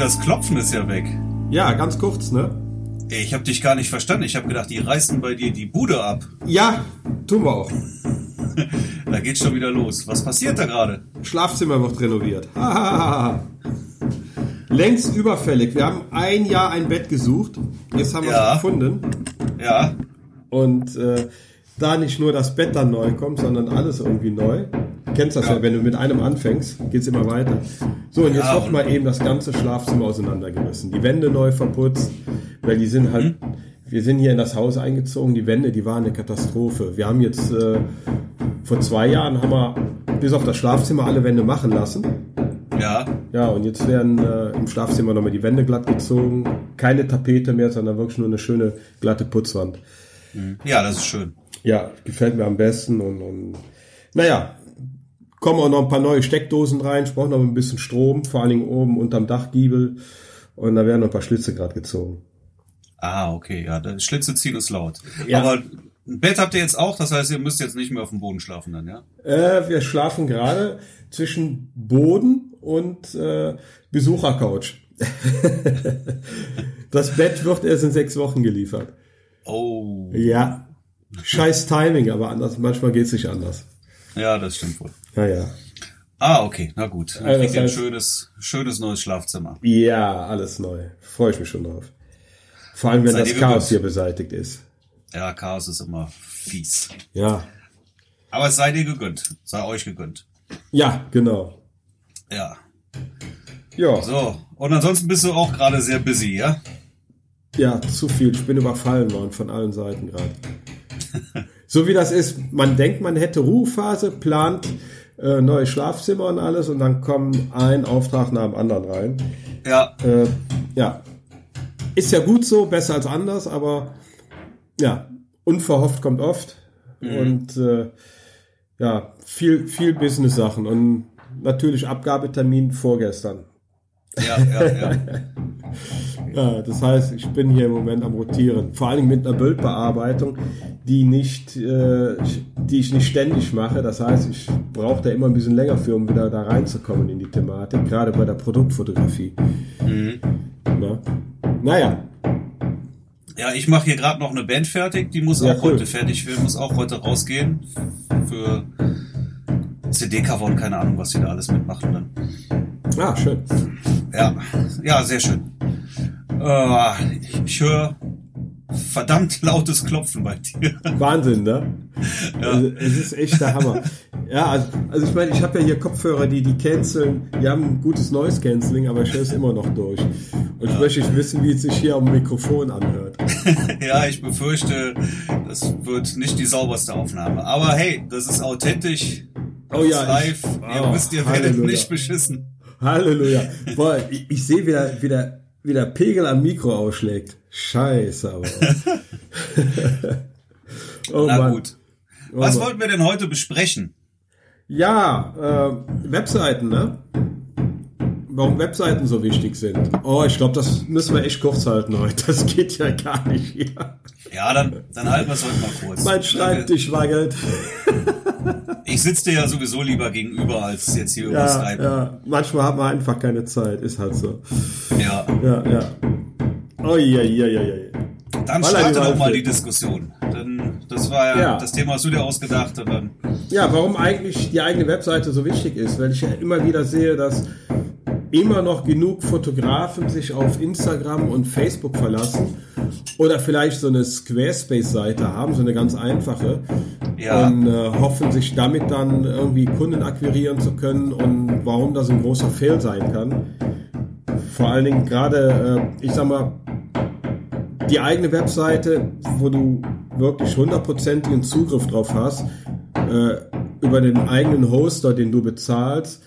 Das Klopfen ist ja weg. Ja, ganz kurz, ne? Ich habe dich gar nicht verstanden. Ich habe gedacht, die reißen bei dir die Bude ab. Ja, tun wir auch. da geht's schon wieder los. Was passiert da gerade? Schlafzimmer wird renoviert. Längst überfällig. Wir haben ein Jahr ein Bett gesucht. Jetzt haben wir Ja. es gefunden. Ja, Und äh, da nicht nur das Bett dann neu kommt, sondern alles irgendwie neu. Du kennst das ja, wenn du mit einem anfängst, geht's immer weiter. So, und jetzt Ja, wird mal eben das ganze Schlafzimmer auseinandergerissen. Die Wände neu verputzt, weil die sind halt, wir sind hier in das Haus eingezogen, die Wände, die waren eine Katastrophe. Wir haben jetzt, äh, vor zwei Jahren haben wir bis auf das Schlafzimmer alle Wände machen lassen. ja. Ja, und jetzt werden äh, im Schlafzimmer nochmal die Wände glatt gezogen. Keine Tapete mehr, sondern wirklich nur eine schöne glatte Putzwand. Ja, das ist schön. Ja, gefällt mir am besten und, und naja, kommen auch noch ein paar neue Steckdosen rein, ich brauche noch ein bisschen Strom, vor allen Dingen oben unterm Dachgiebel und da werden noch ein paar Schlitze gerade gezogen. Ah, okay, ja, das Schlitze ziehen ist laut. Ja. Aber ein Bett habt ihr jetzt auch, das heißt, ihr müsst jetzt nicht mehr auf dem Boden schlafen dann, ja? Äh, wir schlafen gerade zwischen Boden und äh, Besuchercouch. das Bett wird erst in sechs Wochen geliefert. Oh, Ja, scheiß Timing, aber anders, manchmal geht's nicht anders. ja, das stimmt wohl. Naja. Ah, okay, na gut. Dann Also kriegt ihr ein heißt- schönes, schönes neues Schlafzimmer. Ja, alles neu. Freue ich mich schon drauf. Vor allem, wenn Seid das Chaos gewöhnt? hier beseitigt ist. Ja, Chaos ist immer fies. Ja. Aber es sei dir gegönnt. Sei euch gegönnt. Ja, genau. Ja. Ja, So. Und ansonsten bist du auch gerade sehr busy, ja? ja, zu viel. Ich bin überfallen worden von allen Seiten gerade. so wie das ist, man denkt, man hätte Ruhephase, plant äh, neue Schlafzimmer und alles und dann kommen ein Auftrag nach dem anderen rein. Ja. Äh, ja, ist ja gut so, besser als anders, aber ja, unverhofft kommt oft und äh, ja, viel, viel Business-Sachen und natürlich Abgabetermin vorgestern. Ja, ja, ja. Ja, das heißt, ich bin hier im Moment am Rotieren. Vor allem mit einer Bildbearbeitung, die nicht, äh, die ich nicht ständig mache. Das heißt, ich brauche da immer ein bisschen länger für, um wieder da reinzukommen in die Thematik, gerade bei der Produktfotografie. Na? Naja, Ja, ich mache hier gerade noch eine Band fertig, die muss Ja, auch cool. heute fertig werden, muss auch heute rausgehen. Für CD-Cover und keine Ahnung, was sie da alles mitmachen dann. ah, schön. Ja, ja, sehr schön. Äh, ich höre verdammt lautes Klopfen bei dir. Wahnsinn, ne? Also, es ist echt der Hammer. Ja, also, also ich meine, ich habe ja hier Kopfhörer, die die canceln, die haben ein gutes Noise Cancelling, aber ich höre es immer noch durch. Und ich möchte wissen, wie es sich hier am Mikrofon anhört. ja, ich befürchte, das wird nicht die sauberste Aufnahme. Aber hey, das ist authentisch. Das Oh ist ja, live. ich- Ihr oh, wisst, ihr werdet Halleluja. nicht beschissen. Halleluja. Boah, ich, ich sehe wieder, wie der, wie der Pegel am Mikro ausschlägt. Scheiße, aber. oh Na Mann. gut. Was Mann. wollten wir denn heute besprechen? Ja, äh, Webseiten, ne? Warum Webseiten so wichtig sind. Oh, ich glaube, das müssen wir echt kurz halten heute. Das geht ja gar nicht hier. Ja, dann, dann halten wir es heute mal kurz. Mein Schreibtisch wackelt. Ich sitze dir ja sowieso lieber gegenüber, als jetzt hier über Ja, Skype. ja. Manchmal hat man einfach keine Zeit. Ist halt so. Ja. Ja, ja. Oh, ja, ja, ja, ja. Dann Holla, starte doch mal die Diskussion. Denn das war ja, Ja. das Thema, hast du dir ausgedacht. Und dann, Ja, warum eigentlich die eigene Webseite so wichtig ist, weil ich ja immer wieder sehe, dass immer noch genug Fotografen sich auf Instagram und Facebook verlassen oder vielleicht so eine Squarespace-Seite haben, so eine ganz einfache Ja. und äh, hoffen sich damit dann irgendwie Kunden akquirieren zu können und warum das ein großer Fail sein kann. Vor allen Dingen gerade, äh, ich sag mal, die eigene Webseite, wo du wirklich hundertprozentigen Zugriff drauf hast, äh, über den eigenen Hoster, den du bezahlst,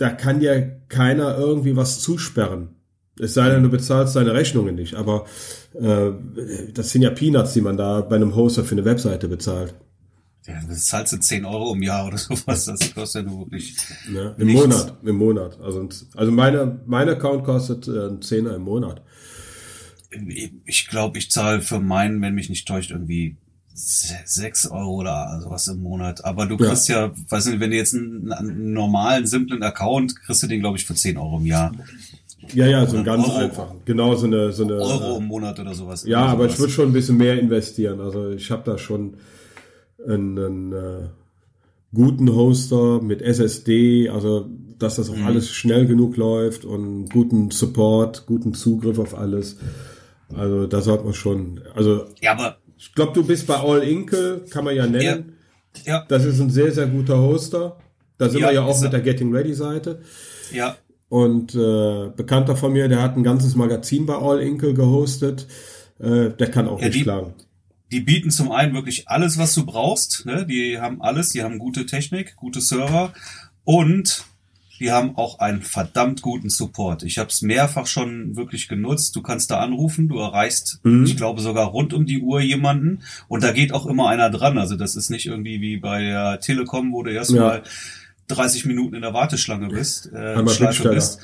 da kann dir keiner irgendwie was zusperren. Es sei denn, du bezahlst deine Rechnungen nicht, aber äh, das sind ja Peanuts, die man da bei einem Hoster für eine Webseite bezahlt. ja, das zahlst du 10 Euro im Jahr oder sowas. Das kostet ja nur wirklich. Ne? Im Nichts. Monat, im Monat. Also, also meine, mein Account kostet äh, einen Zehner im Monat. Ich glaube, ich zahle für meinen, wenn mich nicht täuscht, irgendwie sechs Euro oder sowas im Monat. Aber du kriegst ja, ja weiß nicht, wenn du jetzt einen, einen, normalen, simplen Account, kriegst du den, glaube ich, für 10 Euro im Jahr. Ja, ja, so ein ganz Euro, einfach. Genau, so eine, so eine. Euro im Monat oder sowas. Ja, oder aber sowas. ich würde schon ein bisschen mehr investieren. Also ich habe da schon einen, einen äh, guten Hoster mit SSD, also dass das auch mhm. alles schnell genug läuft und guten Support, guten Zugriff auf alles. Also da sollte man schon. Also ja, aber ich glaube, du bist bei All Inkle, kann man ja nennen. Ja. ja. Das ist ein sehr, sehr guter Hoster. Da sind ja, wir ja auch mit der Getting Ready Seite. Ja. Und äh, Bekannter von mir, der hat ein ganzes Magazin bei All Inkle gehostet. Äh, der kann auch ja, nicht schlagen. Die bieten zum einen wirklich alles, was du brauchst. Ne? Die haben alles, die haben gute Technik, gute Server und die haben auch einen verdammt guten Support. Ich habe es mehrfach schon wirklich genutzt. Du kannst da anrufen, du erreichst, mhm. ich glaube sogar rund um die Uhr jemanden und da geht auch immer einer dran. Also das ist nicht irgendwie wie bei der Telekom, wo du erstmal ja. 30 Minuten in der Warteschlange bist, äh, Schleife bist.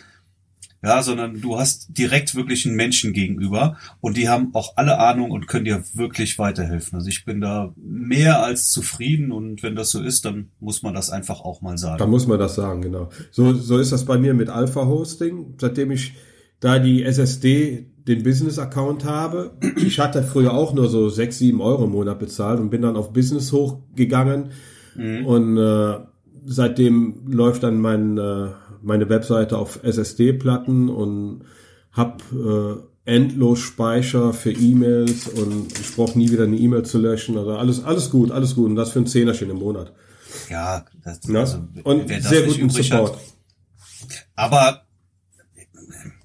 Ja, sondern du hast direkt wirklich einen Menschen gegenüber und die haben auch alle Ahnung und können dir wirklich weiterhelfen. Also ich bin da mehr als zufrieden und wenn das so ist, dann muss man das einfach auch mal sagen. Dann muss man das sagen, genau. So, so ist das bei mir mit Alpha Hosting. Seitdem ich da die SSD den Business-Account habe. Ich hatte früher auch nur so sechs, sieben Euro im Monat bezahlt und bin dann auf Business hochgegangen mhm. und äh, seitdem läuft dann mein, äh, meine Webseite auf SSD-Platten und habe äh, endlos Speicher für E-Mails und ich brauche nie wieder eine E-Mail zu löschen. Also alles, alles gut, alles gut. Und das für ein Zehnerchen im Monat. Ja, das, ja? Also, und sehr guten Support. Hat. Aber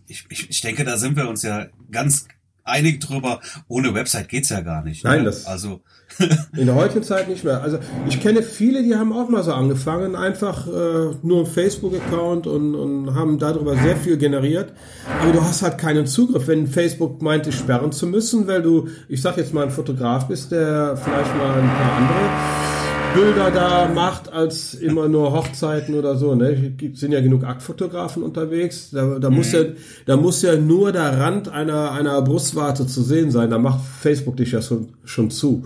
ich, ich, ich denke, da sind wir uns ja ganz einig drüber. Ohne Website geht's ja gar nicht. Nein, ne? das. Also in der heutigen Zeit nicht mehr. Also ich kenne viele, die haben auch mal so angefangen, einfach äh, nur einen Facebook-Account und, und haben darüber sehr viel generiert. Aber du hast halt keinen Zugriff, wenn Facebook meint, dich sperren zu müssen, weil du, ich sag jetzt mal, ein Fotograf bist, der vielleicht mal ein paar andere Bilder da macht als immer nur Hochzeiten oder so. Ne? Sind ja genug Aktfotografen unterwegs. Da, da mhm. muss ja, da muss ja nur der Rand einer einer Brustwarte zu sehen sein. Da macht Facebook dich ja schon, schon zu.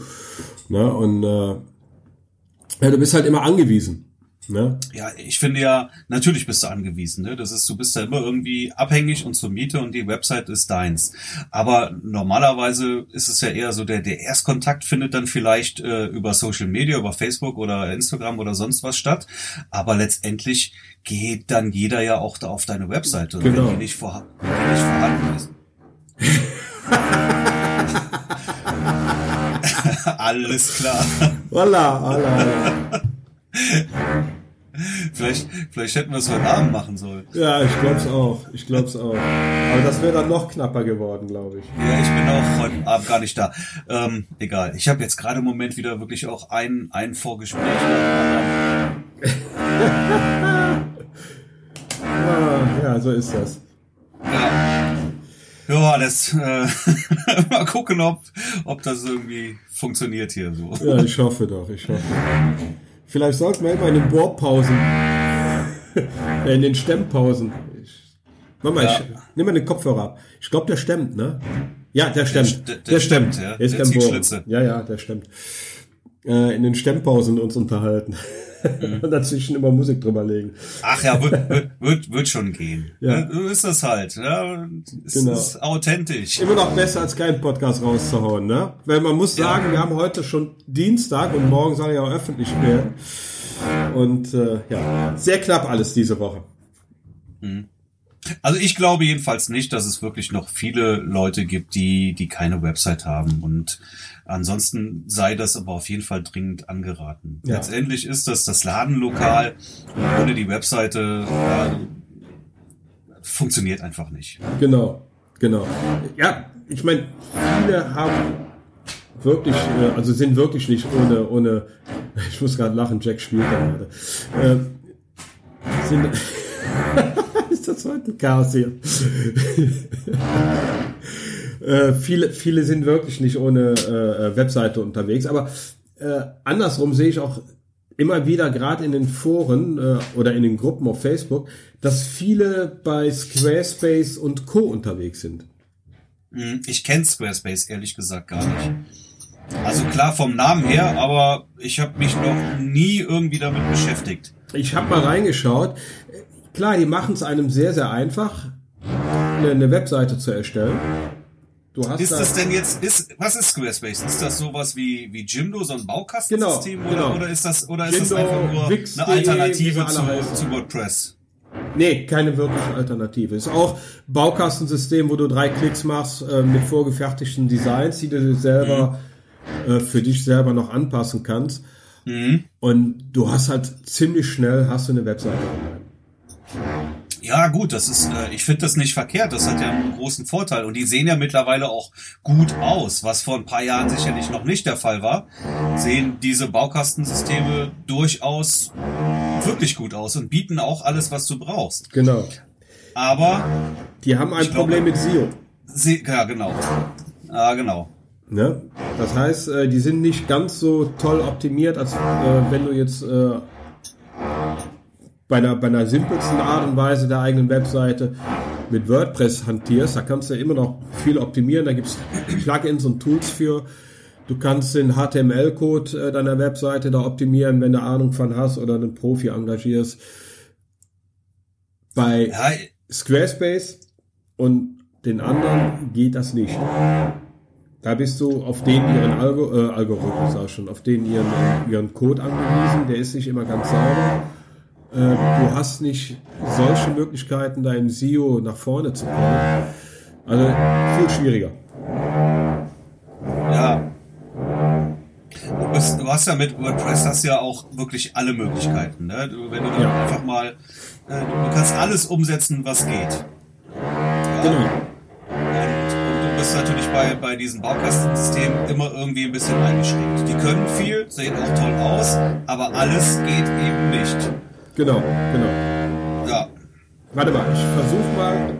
Ne? Und äh, ja, du bist halt immer angewiesen. Ne? Ja, ich finde ja, natürlich bist du angewiesen. Ne? Das ist, du bist ja immer irgendwie abhängig und zur Miete und die Website ist deins. Aber normalerweise ist es ja eher so, der, der Erstkontakt findet dann vielleicht äh, über Social Media, über Facebook oder Instagram oder sonst was statt. Aber letztendlich geht dann jeder ja auch da auf deine Webseite, genau. wenn die nicht, vorha wenn die nicht vorhanden ist. Alles klar. Voila, voila. Vielleicht, vielleicht hätten wir es heute Abend machen sollen. Ja, ich glaub's auch. Ich glaub's auch. Aber das wäre dann noch knapper geworden, glaube ich. Ja, ich bin auch heute Abend gar nicht da. Ähm, egal. Ich habe jetzt gerade im Moment wieder wirklich auch ein, ein Vorgespräch. ah, ja, so ist das. Ja. Ja, das äh, mal gucken, ob, ob das irgendwie funktioniert hier so. Ja, ich hoffe doch, ich hoffe. Vielleicht sollten wir immer in den Bohrpausen, in den Stemmpausen. Ich, Mama, ja. ich nimm mal den Kopfhörer ab. Ich glaube, der stemmt, ne? Ja, der stemmt. Der, der, der stemmt. Ja. Der ist der kein Bohr. Ja, ja, der stemmt. Äh, in den Stemmpausen uns unterhalten. Mhm. Und dazwischen immer Musik drüber legen. Ach ja, wird, wird, wird, wird schon gehen. Ja. So ist das halt. Ja, es genau. ist authentisch. Immer noch besser als keinen Podcast rauszuhauen, ne? Weil man muss sagen, ja. wir haben heute schon Dienstag und morgen soll ja auch öffentlich werden. Und äh, ja, sehr knapp alles diese Woche. Mhm. Also ich glaube jedenfalls nicht, dass es wirklich noch viele Leute gibt, die, die keine Website haben. Und ansonsten sei das aber auf jeden Fall dringend angeraten. Ja. Letztendlich ist das das Ladenlokal und ohne die Webseite ja, funktioniert einfach nicht. Genau, genau. Ja, ich meine, viele haben wirklich, äh, also sind wirklich nicht ohne, ohne, ich muss gerade lachen, Jack spielt da gerade. Äh, sind, heute Chaos hier. äh, viele, viele sind wirklich nicht ohne äh, Webseite unterwegs, aber äh, andersrum sehe ich auch immer wieder, gerade in den Foren äh, oder in den Gruppen auf Facebook, dass viele bei Squarespace und Co. unterwegs sind. Hm, ich kenne Squarespace ehrlich gesagt gar nicht. Also klar vom Namen her, aber ich habe mich noch nie irgendwie damit beschäftigt. Ich habe mal reingeschaut. Klar, die machen es einem sehr, sehr einfach, eine, eine Webseite zu erstellen. Du hast ist da das denn jetzt, ist, was ist Squarespace? Ist das sowas wie, wie Jimdo, so ein Baukastensystem? Genau, oder, genau. oder ist das, oder ist Jimdo, das einfach nur Wix. eine Alternative zu, zu WordPress? Nee, keine wirkliche Alternative. Ist auch Baukastensystem, wo du drei Klicks machst äh, mit vorgefertigten Designs, die du selber mhm. äh, für dich selber noch anpassen kannst. Mhm. Und du hast halt ziemlich schnell hast du eine Webseite online. Ja, gut, das ist, äh, ich finde das nicht verkehrt. Das hat ja einen großen Vorteil. Und die sehen ja mittlerweile auch gut aus, was vor ein paar Jahren sicherlich noch nicht der Fall war. Sehen diese Baukastensysteme durchaus wirklich gut aus und bieten auch alles, was du brauchst. Genau. Aber die haben ein Problem glaube, mit SEO. Sie, ja, genau. Ah, genau. Ne? Das heißt, äh, die sind nicht ganz so toll optimiert, als äh, wenn du jetzt äh, bei einer, bei einer simpelsten Art und Weise der eigenen Webseite mit WordPress hantierst, da kannst du immer noch viel optimieren. Da gibt's Plugins und Tools für. Du kannst den HTML-Code äh, deiner Webseite da optimieren, wenn du Ahnung von hast oder einen Profi engagierst. Bei ja. Squarespace und den anderen geht das nicht. Da bist du auf den ihren Algo, äh, Algorithmus auch schon, auf den ihren, ihren Code angewiesen. Der ist nicht immer ganz sauber. Äh, du hast nicht solche Möglichkeiten, da im SEO nach vorne zu kommen. Also viel schwieriger. Ja. Du, bist, du hast ja mit WordPress hast ja auch wirklich alle Möglichkeiten. Ne? Du, wenn du dann ja. einfach mal, äh, du kannst alles umsetzen, was geht. Ja? Genau. Und, und, du bist natürlich bei, bei diesen Baukastensystemen immer irgendwie ein bisschen eingeschränkt. Die können viel, sehen auch toll aus, aber alles geht eben nicht. Genau, genau. Ja. Warte mal, ich versuch mal.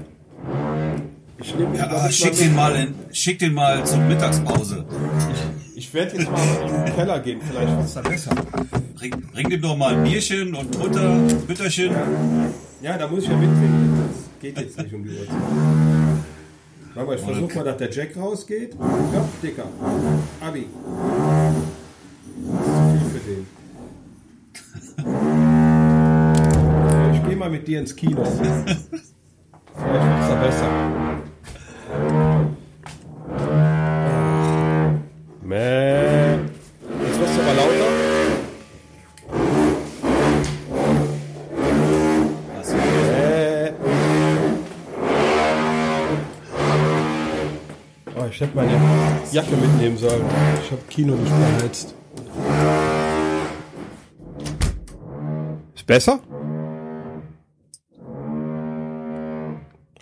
Ich nehme ja, schick mal den mal in, schick den mal zur Mittagspause. Ich, ich werde jetzt mal in den Keller gehen, vielleicht wird es da besser. Bring, bring dem doch mal ein Bierchen und Butter, Bütterchen. Ja, da muss ich ja mittrinken. Das geht jetzt nicht um die Uhrzeit. Warte mal, ich versuche mal, dass der Jack rausgeht. Ja, Dicker. Abi. Das ist viel mal mit dir ins Kino. Vielleicht wird es da besser. Mäh. Jetzt wirst du aber lauter. Was? Mäh. Oh, ich hätte meine Jacke mitnehmen sollen. Ich habe Kino nicht beheizt. Ist besser?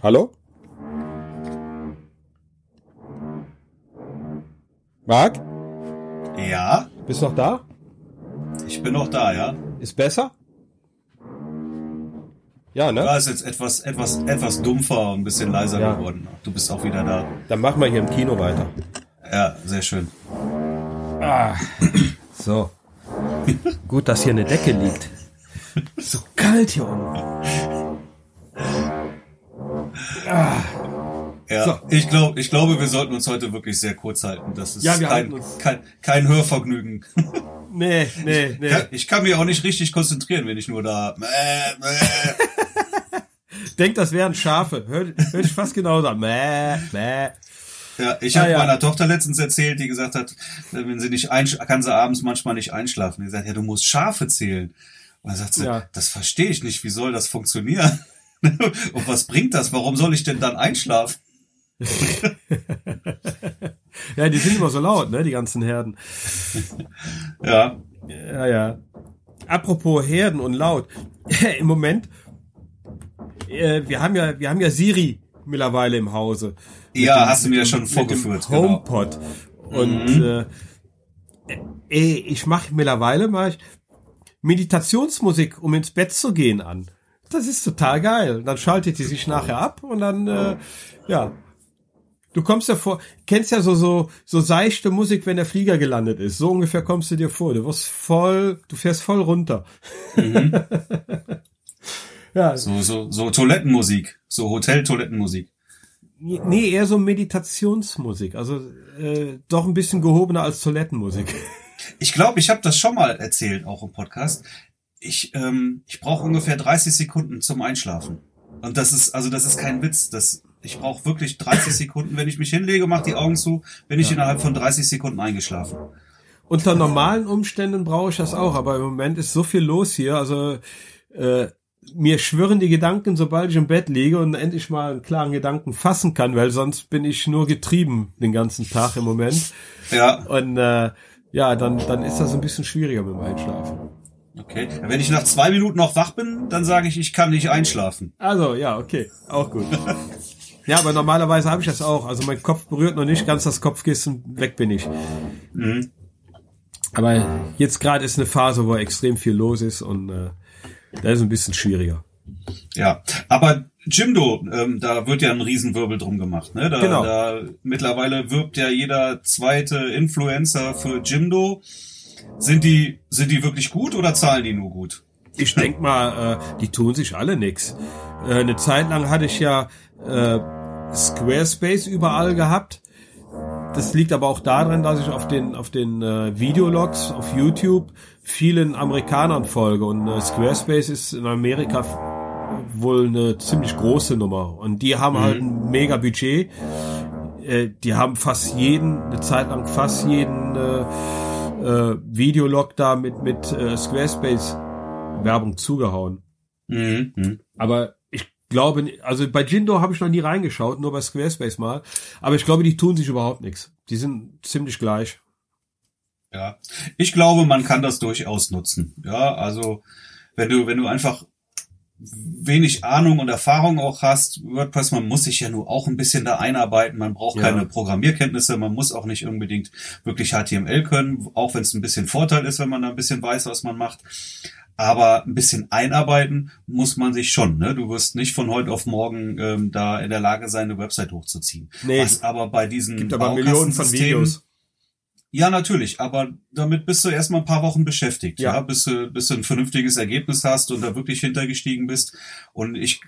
Hallo? Marc? Ja? Bist du noch da? Ich bin noch da, ja. Ist besser? Ja, ne? Ja, ist jetzt etwas, etwas, etwas dumpfer und ein bisschen leiser ja. geworden. Du bist auch wieder da. Dann machen wir hier im Kino weiter. Ja, sehr schön. Ah, so. Gut, dass hier eine Decke liegt. So kalt hier unten. Ja, so. ich glaube, ich glaube, wir sollten uns heute wirklich sehr kurz halten. Das ist ja, kein, kein, kein Hörvergnügen. Nee, nee, nee. Ich kann, ich kann mich auch nicht richtig konzentrieren, wenn ich nur da. Mäh, mäh. Denkt, das wären Schafe. Hör, hör ich fast genauso an. Mäh, mäh. Ja, ich habe ah, ja. meiner Tochter letztens erzählt, die gesagt hat, wenn sie nicht einsch kann sie abends manchmal nicht einschlafen. Die sagt, ja, du musst Schafe zählen. Und dann sagt sie, ja. das verstehe ich nicht. Wie soll das funktionieren? Und was bringt das? Warum soll ich denn dann einschlafen? ja, die sind immer so laut, ne, die ganzen Herden. Ja. Ja, ja. Apropos Herden und laut. Im Moment, äh, wir haben ja, wir haben ja Siri mittlerweile im Hause. Ja, dem, hast du mir ja schon vorgeführt. Genau. HomePod. Genau. Und mhm. äh, ey, ich mache mittlerweile mal Meditationsmusik, um ins Bett zu gehen an. Das ist total geil. Dann schaltet die sich nachher ab und dann, äh, ja. Du kommst ja vor, kennst ja so, so, so seichte Musik, wenn der Flieger gelandet ist. So ungefähr kommst du dir vor. Du wirst voll, du fährst voll runter. Mhm. ja. So, so, so Toilettenmusik. So Hotel-Toilettenmusik. Nee, eher so Meditationsmusik. Also äh, doch ein bisschen gehobener als Toilettenmusik. Ich glaube, ich habe das schon mal erzählt, auch im Podcast. Ich, ähm, ich brauche ungefähr 30 Sekunden zum Einschlafen. Und das ist, also das ist kein Witz. Das, ich brauche wirklich 30 Sekunden. Wenn ich mich hinlege, mache die Augen zu, bin ich ja. innerhalb von 30 Sekunden eingeschlafen. Unter normalen Umständen brauche ich das auch, aber im Moment ist so viel los hier. Also äh, mir schwirren die Gedanken, sobald ich im Bett liege und endlich mal einen klaren Gedanken fassen kann, weil sonst bin ich nur getrieben den ganzen Tag im Moment. Ja. Und äh, ja, dann, dann ist das ein bisschen schwieriger mit dem Einschlafen. Okay. Wenn ich nach zwei Minuten noch wach bin, dann sage ich, ich kann nicht einschlafen. Also, ja, okay. Auch gut. Ja, aber normalerweise habe ich das auch. Also mein Kopf berührt noch nicht ganz das Kopfkissen, weg bin ich. Mhm. Aber jetzt gerade ist eine Phase, wo extrem viel los ist und äh, da ist ein bisschen schwieriger. Ja, aber Jimdo, ähm, da wird ja ein Riesenwirbel drum gemacht. Ne? Da, genau. da mittlerweile wirbt ja jeder zweite Influencer für Jimdo. Sind die, sind die wirklich gut oder zahlen die nur gut? Ich denk mal, äh, die tun sich alle nix. Äh, eine Zeit lang hatte ich ja äh, Squarespace überall gehabt. Das liegt aber auch daran, dass ich auf den auf den äh, Videologs auf YouTube vielen Amerikanern folge und äh, Squarespace ist in Amerika wohl eine ziemlich große Nummer und die haben halt mhm. halt ein mega Budget. Äh, die haben fast jeden eine Zeit lang fast jeden äh, äh, Videolog da mit mit äh, Squarespace Werbung zugehauen. Mhm. Aber glaube, also bei Jindo habe ich noch nie reingeschaut, nur bei Squarespace mal. Aber ich glaube, die tun sich überhaupt nichts. Die sind ziemlich gleich. Ja, ich glaube, man kann das durchaus nutzen. Ja, also wenn du, wenn du einfach wenig Ahnung und Erfahrung auch hast, WordPress, man muss sich ja nur auch ein bisschen da einarbeiten, man braucht ja. keine Programmierkenntnisse, man muss auch nicht unbedingt wirklich HTML können, auch wenn es ein bisschen Vorteil ist, wenn man da ein bisschen weiß, was man macht. Aber ein bisschen einarbeiten muss man sich schon. Ne? Du wirst nicht von heute auf morgen ähm, da in der Lage sein, eine Website hochzuziehen. Nee, was aber bei diesen gibt aber Millionen von Videos ja, natürlich, aber damit bist du erstmal ein paar Wochen beschäftigt, ja, ja bis, du, bis du ein vernünftiges Ergebnis hast und da wirklich hintergestiegen bist. Und ich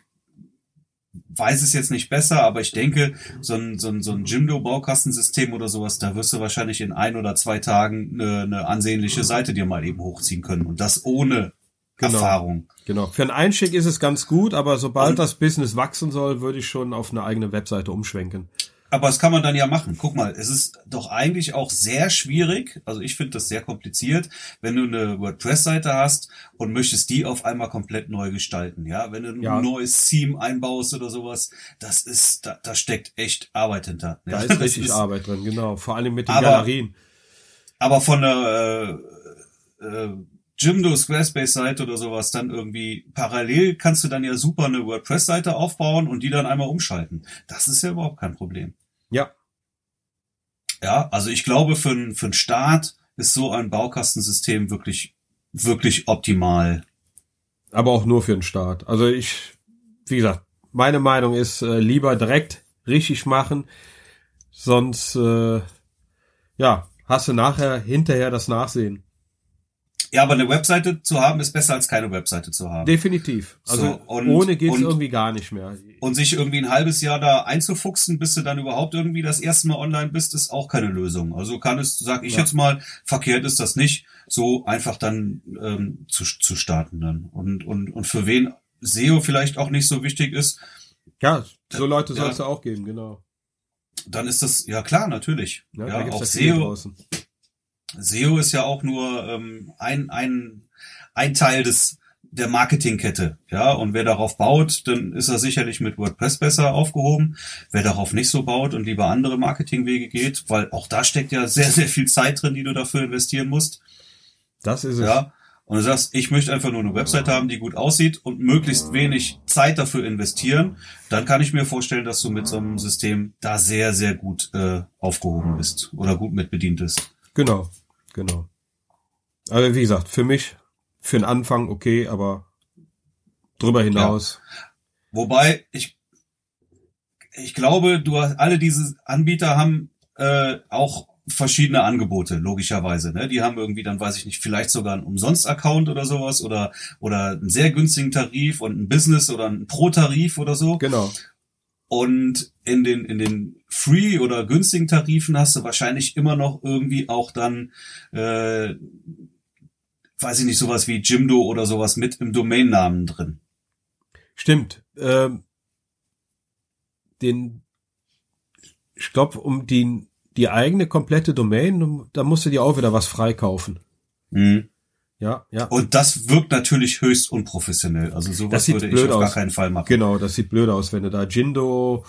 weiß es jetzt nicht besser, aber ich denke, so ein, so ein, so ein Jimdo-Baukastensystem oder sowas, da wirst du wahrscheinlich in ein oder zwei Tagen eine, eine ansehnliche Seite dir mal eben hochziehen können. Und das ohne genau. Erfahrung. Genau. Für einen Einstieg ist es ganz gut, aber sobald und, das Business wachsen soll, würde ich schon auf eine eigene Webseite umschwenken. Aber das kann man dann ja machen. Guck mal, es ist doch eigentlich auch sehr schwierig, also ich finde das sehr kompliziert, wenn du eine WordPress-Seite hast und möchtest die auf einmal komplett neu gestalten. Ja, wenn du ein ja. neues Theme einbaust oder sowas, das ist, da, da steckt echt Arbeit hinter. Da ist richtig ist, Arbeit drin, genau. Vor allem mit den aber, Galerien. Aber von der äh, äh, Jimdo Squarespace-Seite oder sowas dann irgendwie parallel kannst du dann ja super eine WordPress-Seite aufbauen und die dann einmal umschalten. Das ist ja überhaupt kein Problem. Ja. Ja, also ich glaube, für, einen für einen Start ist so ein Baukastensystem wirklich, wirklich optimal. Aber auch nur für einen Start. Also ich, wie gesagt, meine Meinung ist, äh, lieber direkt richtig machen, sonst, äh, ja, hast du nachher, hinterher das Nachsehen. Ja, aber eine Webseite zu haben ist besser als keine Webseite zu haben. Definitiv. Also so, und, ohne geht's und, irgendwie gar nicht mehr. Und sich irgendwie ein halbes Jahr da einzufuchsen, bis du dann überhaupt irgendwie das erste Mal online bist, ist auch keine Lösung. Also kann es, sag ich ja. jetzt mal, verkehrt ist das nicht, so einfach dann ähm, zu, zu starten dann. Und, und, und für wen SEO vielleicht auch nicht so wichtig ist. Ja, so Leute soll es ja auch geben, genau. Dann ist das, ja klar, natürlich. Ja, ja auch SEO. Draußen. SEO ist ja auch nur ähm, ein, ein, ein Teil des der Marketingkette, ja, und wer darauf baut, dann ist er sicherlich mit WordPress besser aufgehoben. Wer darauf nicht so baut und lieber andere Marketingwege geht, weil auch da steckt ja sehr, sehr viel Zeit drin, die du dafür investieren musst. Das ist es. Ja. Und du sagst, ich möchte einfach nur eine Website haben, die gut aussieht und möglichst wenig Zeit dafür investieren, dann kann ich mir vorstellen, dass du mit so einem System da sehr, sehr gut äh, aufgehoben bist oder gut mitbedient bist. Genau, genau. Aber wie gesagt, für mich, für den Anfang okay, aber drüber hinaus. Ja. Wobei, ich, ich glaube, du hast, alle diese Anbieter haben äh, auch verschiedene Angebote, logischerweise. Ne? Die haben irgendwie dann, weiß ich nicht, vielleicht sogar einen Umsonst-Account oder sowas oder, oder einen sehr günstigen Tarif und ein Business oder einen Pro-Tarif oder so. Genau. Und in den, in den Free- oder günstigen Tarifen hast du wahrscheinlich immer noch irgendwie auch dann, äh, weiß ich nicht, sowas wie Jimdo oder sowas mit im Domainnamen drin. Stimmt. Ähm, den, ich glaube, um die, die eigene komplette Domain, da musst du dir auch wieder was freikaufen. Mhm. Ja, ja. Und das wirkt natürlich höchst unprofessionell. Also sowas würde ich auf gar aus. keinen Fall machen. Genau, das sieht blöd aus, wenn du da Jindo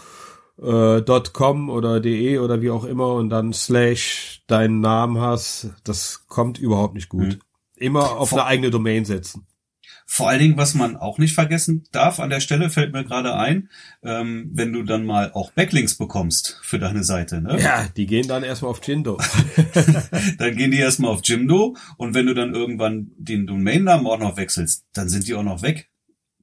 äh, .com oder de oder wie auch immer und dann slash deinen Namen hast, das kommt überhaupt nicht gut. Mhm. Immer auf Vor- eine eigene Domain setzen. Vor allen Dingen, was man auch nicht vergessen darf an der Stelle, fällt mir gerade ein, ähm, wenn du dann mal auch Backlinks bekommst für deine Seite, ne? Ja, die gehen dann erstmal auf Jindo. dann gehen die erstmal auf Jimdo und wenn du dann irgendwann den Domainnamen auch noch wechselst, dann sind die auch noch weg.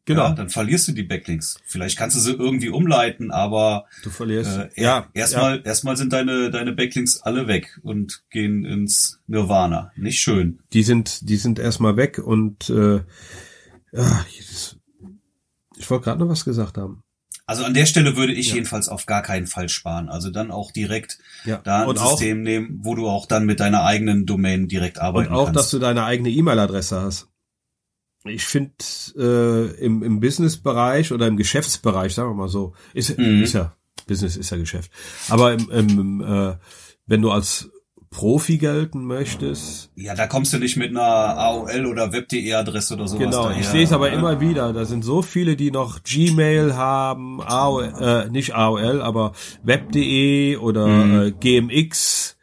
Genau. Ja, dann verlierst du die Backlinks. Vielleicht kannst du sie irgendwie umleiten, aber Du verlierst. äh, ja, erstmal erstmal sind deine deine Backlinks alle weg und gehen ins Nirvana. Nicht schön. die sind, die sind erstmal weg und äh, ja, das, ich wollte gerade noch was gesagt haben. Also an der Stelle würde ich Ja. jedenfalls auf gar keinen Fall sparen. Also dann auch direkt Ja. da ein und auch, System nehmen, wo du auch dann mit deiner eigenen Domain direkt und arbeiten auch, dass kannst. du deine eigene E-Mail-Adresse hast. Ich finde äh, im, im Business-Bereich oder im Geschäftsbereich, sagen wir mal so, ist, Mhm. ist ja Business ist ja Geschäft. Aber im, im, äh, wenn du als Profi gelten möchtest, ja, da kommst du nicht mit einer AOL oder Web.de Adresse oder sowas Genau, daher. ich sehe es aber ne? immer wieder. Da sind so viele, die noch Gmail haben, AOL, äh, nicht AOL, aber web.de oder Mhm. äh, GMX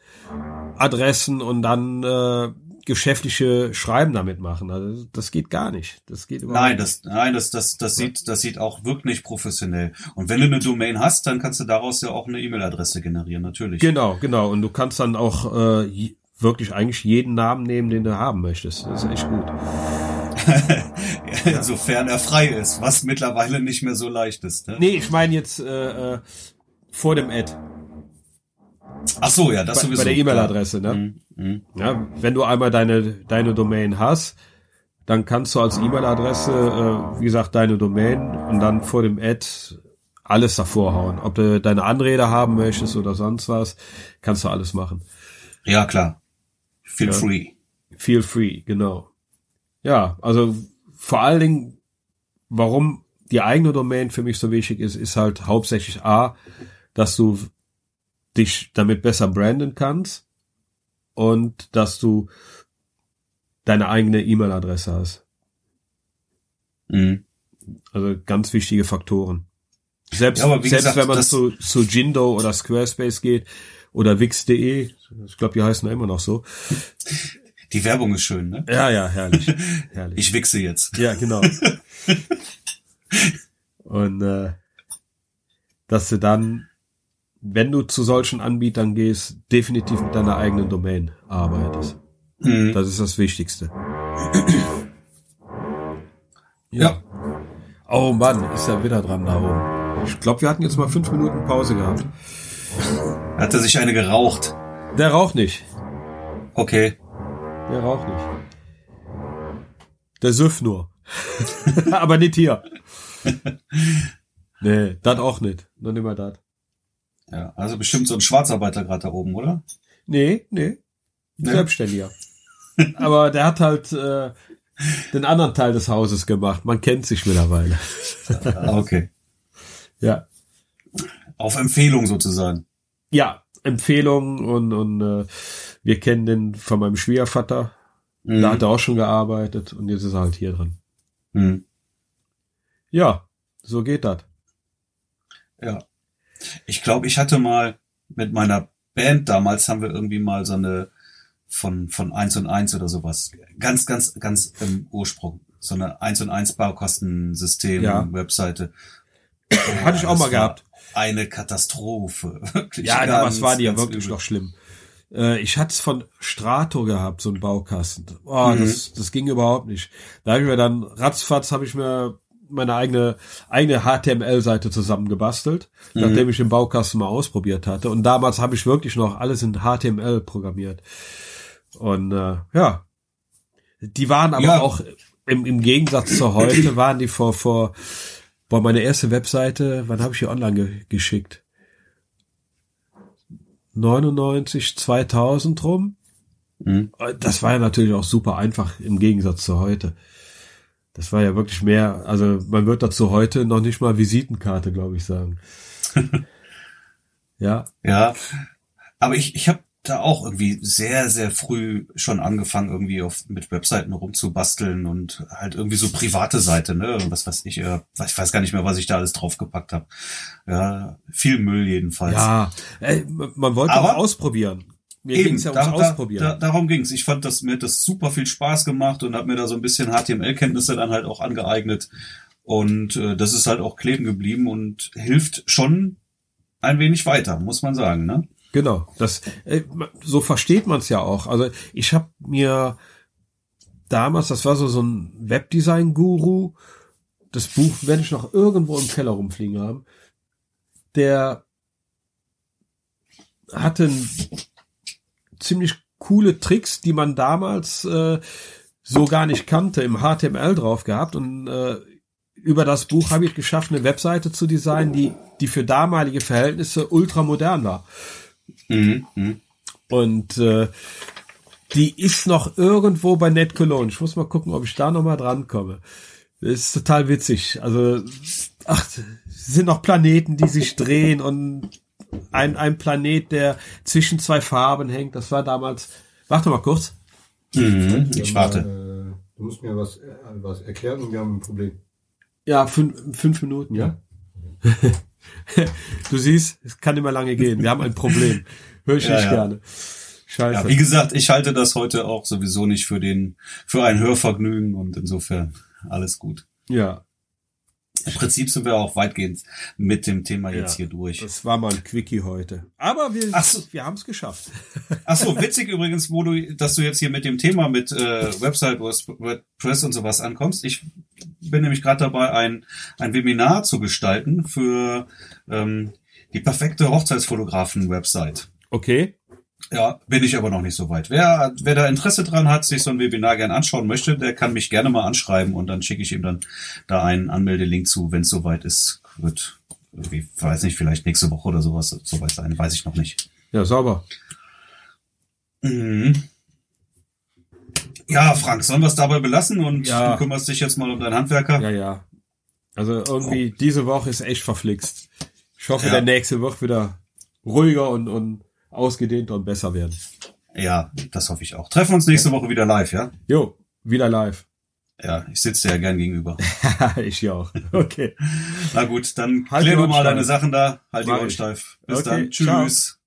Adressen und dann äh, geschäftliche Schreiben damit machen. Also das geht gar nicht. Das geht überhaupt Nein, das, nein, das, das, das sieht, das sieht auch wirklich professionell. Und wenn du eine Domain hast, dann kannst du daraus ja auch eine E-Mail-Adresse generieren, natürlich. Genau, genau. Und du kannst dann auch äh, wirklich eigentlich jeden Namen nehmen, den du haben möchtest. Das ist echt gut. Insofern er frei ist, was mittlerweile nicht mehr so leicht ist. Ne? Nee, ich meine jetzt äh, äh, vor dem Ad. Ach so, ja, das Bei, sowieso. bei der E-Mail-Adresse, ne? Mhm, mhm. Ja, wenn du einmal deine, deine Domain hast, dann kannst du als E-Mail-Adresse, äh, wie gesagt, deine Domain und dann vor dem Ad alles davor hauen. Ob du deine Anrede haben möchtest oder sonst was, kannst du alles machen. Ja, klar. Feel Ja. free. Feel free, genau. Ja, also vor allen Dingen, warum die eigene Domain für mich so wichtig ist, ist halt hauptsächlich A, dass du dich damit besser branden kannst und dass du deine eigene E-Mail-Adresse hast. Mhm. Also ganz wichtige Faktoren. Selbst, Ja, selbst gesagt, wenn man zu, zu Jindo oder Squarespace geht oder Wix.de, ich glaube, die heißen ja immer noch so. Die Werbung ist schön, ne? Ja, ja, herrlich. herrlich. Ich wichse jetzt. Ja, genau. Und äh, dass du dann, wenn du zu solchen Anbietern gehst, definitiv mit deiner eigenen Domain arbeitest. Mhm. Das ist das Wichtigste. Ja. Oh Mann, ist ja wieder dran da oben. Ich glaube, wir hatten jetzt mal fünf Minuten Pause gehabt. Hat er sich eine geraucht? Der raucht nicht. Okay. Der raucht nicht. Der süfft nur. Aber nicht hier. Nee, das auch nicht. Noch nicht mal das. Ja, also bestimmt so ein Schwarzarbeiter gerade da oben, oder? Nee, nee. Nee? Selbstständiger. Aber der hat halt äh, den anderen Teil des Hauses gemacht. Man kennt sich mittlerweile. Ah, okay. Ja. Auf Empfehlung sozusagen. Ja, Empfehlungen und, und äh, wir kennen den von meinem Schwiegervater. Mhm. Da hat er auch schon gearbeitet und jetzt ist er halt hier drin. Mhm. Ja, so geht das. Ja. Ich glaube, ich hatte mal mit meiner Band damals haben wir irgendwie mal so eine von, von eins und eins oder sowas. Ganz, ganz, ganz im Ursprung. So eine eins und eins Baukostensystem, Ja. Webseite. Hatte ich auch mal gehabt. Eine Katastrophe. Wirklich Ja, ganz, damals war die ja wirklich übel. noch schlimm. Äh, ich hatte es von Strato gehabt, so ein Baukasten. Oh, Mhm. das, das ging überhaupt nicht. Da habe ich mir dann, ratzfatz habe ich mir meine eigene, eigene HTML-Seite zusammengebastelt, Mhm. nachdem ich den Baukasten mal ausprobiert hatte. Und damals habe ich wirklich noch alles in HTML programmiert. Und äh, ja, die waren aber Ja. auch im, im Gegensatz zu heute, waren die vor, vor, boah, meine erste Webseite, wann habe ich die online ge geschickt? 99, 2000 rum. Mhm. Das war ja natürlich auch super einfach im Gegensatz zu heute. Das war ja wirklich mehr, also man wird dazu heute noch nicht mal Visitenkarte, glaube ich, sagen. ja. Ja, aber ich, ich habe da auch irgendwie sehr, sehr früh schon angefangen, irgendwie auf, mit Webseiten rumzubasteln und halt irgendwie so private Seite, ne? Was weiß ich, äh, ich weiß gar nicht mehr, was ich da alles draufgepackt habe. Ja, viel Müll jedenfalls. Ja, ey, man wollte Aber- auch ausprobieren. Mir Eben, ging's ja ums da, Ausprobieren. da, darum ging's. Ich fand das mir hat das super viel Spaß gemacht und habe mir da so ein bisschen HTML-Kenntnisse dann halt auch angeeignet. Und äh, das ist halt auch kleben geblieben und hilft schon ein wenig weiter, muss man sagen, ne? Genau, das äh, so versteht man es ja auch. Also ich habe mir damals, das war so so ein Webdesign-Guru, das Buch werde ich noch irgendwo im Keller rumfliegen haben. Der hatte n- ziemlich coole Tricks, die man damals äh, so gar nicht kannte, im HTML drauf gehabt und äh, über das Buch habe ich geschafft, eine Webseite zu designen, die die für damalige Verhältnisse ultramodern war. Mhm. Mhm. Und äh, die ist noch irgendwo bei Net Cologne. Ich muss mal gucken, ob ich da noch mal dran komme. Das ist total witzig. Also, ach, es sind noch Planeten, die sich drehen und ein, ein Planet, der zwischen zwei Farben hängt. Das war damals. Warte mal kurz. Mhm. Ich warte. äh, du musst mir was, äh, was erklären und wir haben ein Problem. Ja, fünf, fünf Minuten, ja. du siehst, es kann immer lange gehen. Wir haben ein Problem. Hör ich Ja, nicht ja. gerne. Scheiße. Ja, wie gesagt, ich halte das heute auch sowieso nicht für den, für ein Hörvergnügen und insofern alles gut. ja. Im Prinzip sind wir auch weitgehend mit dem Thema jetzt Ja, hier durch. Das war mal ein Quickie heute. Aber wir, so. wir haben es geschafft. Ach so, witzig übrigens, wo du, dass du jetzt hier mit dem Thema mit äh, Website, WordPress und sowas ankommst. Ich bin nämlich gerade dabei, ein, ein Webinar zu gestalten für ähm, die perfekte Hochzeitsfotografen-Website. Okay. Ja, bin ich aber noch nicht so weit. Wer, wer da Interesse dran hat, sich so ein Webinar gern anschauen möchte, der kann mich gerne mal anschreiben und dann schicke ich ihm dann da einen Anmeldelink zu, wenn es soweit ist. Wird irgendwie, weiß nicht, vielleicht nächste Woche oder sowas soweit sein, weiß ich noch nicht. Ja, sauber. Mhm. Ja, Frank, sollen wir es dabei belassen und Ja. du kümmerst dich jetzt mal um deinen Handwerker? Ja, ja. Also irgendwie, diese Woche ist echt verflixt. Ich hoffe, Ja. der nächste wird wieder ruhiger und, und ausgedehnter und besser werden. Ja, das hoffe ich auch. Treffen wir uns nächste Woche wieder live, ja? Jo, wieder live. Ja, ich sitze dir ja gern gegenüber. ich ja auch. Okay. Na gut, dann Halt klär du mal deine. Sachen da. Halt die Ohren steif. Bis Okay, dann. ciao. Tschüss.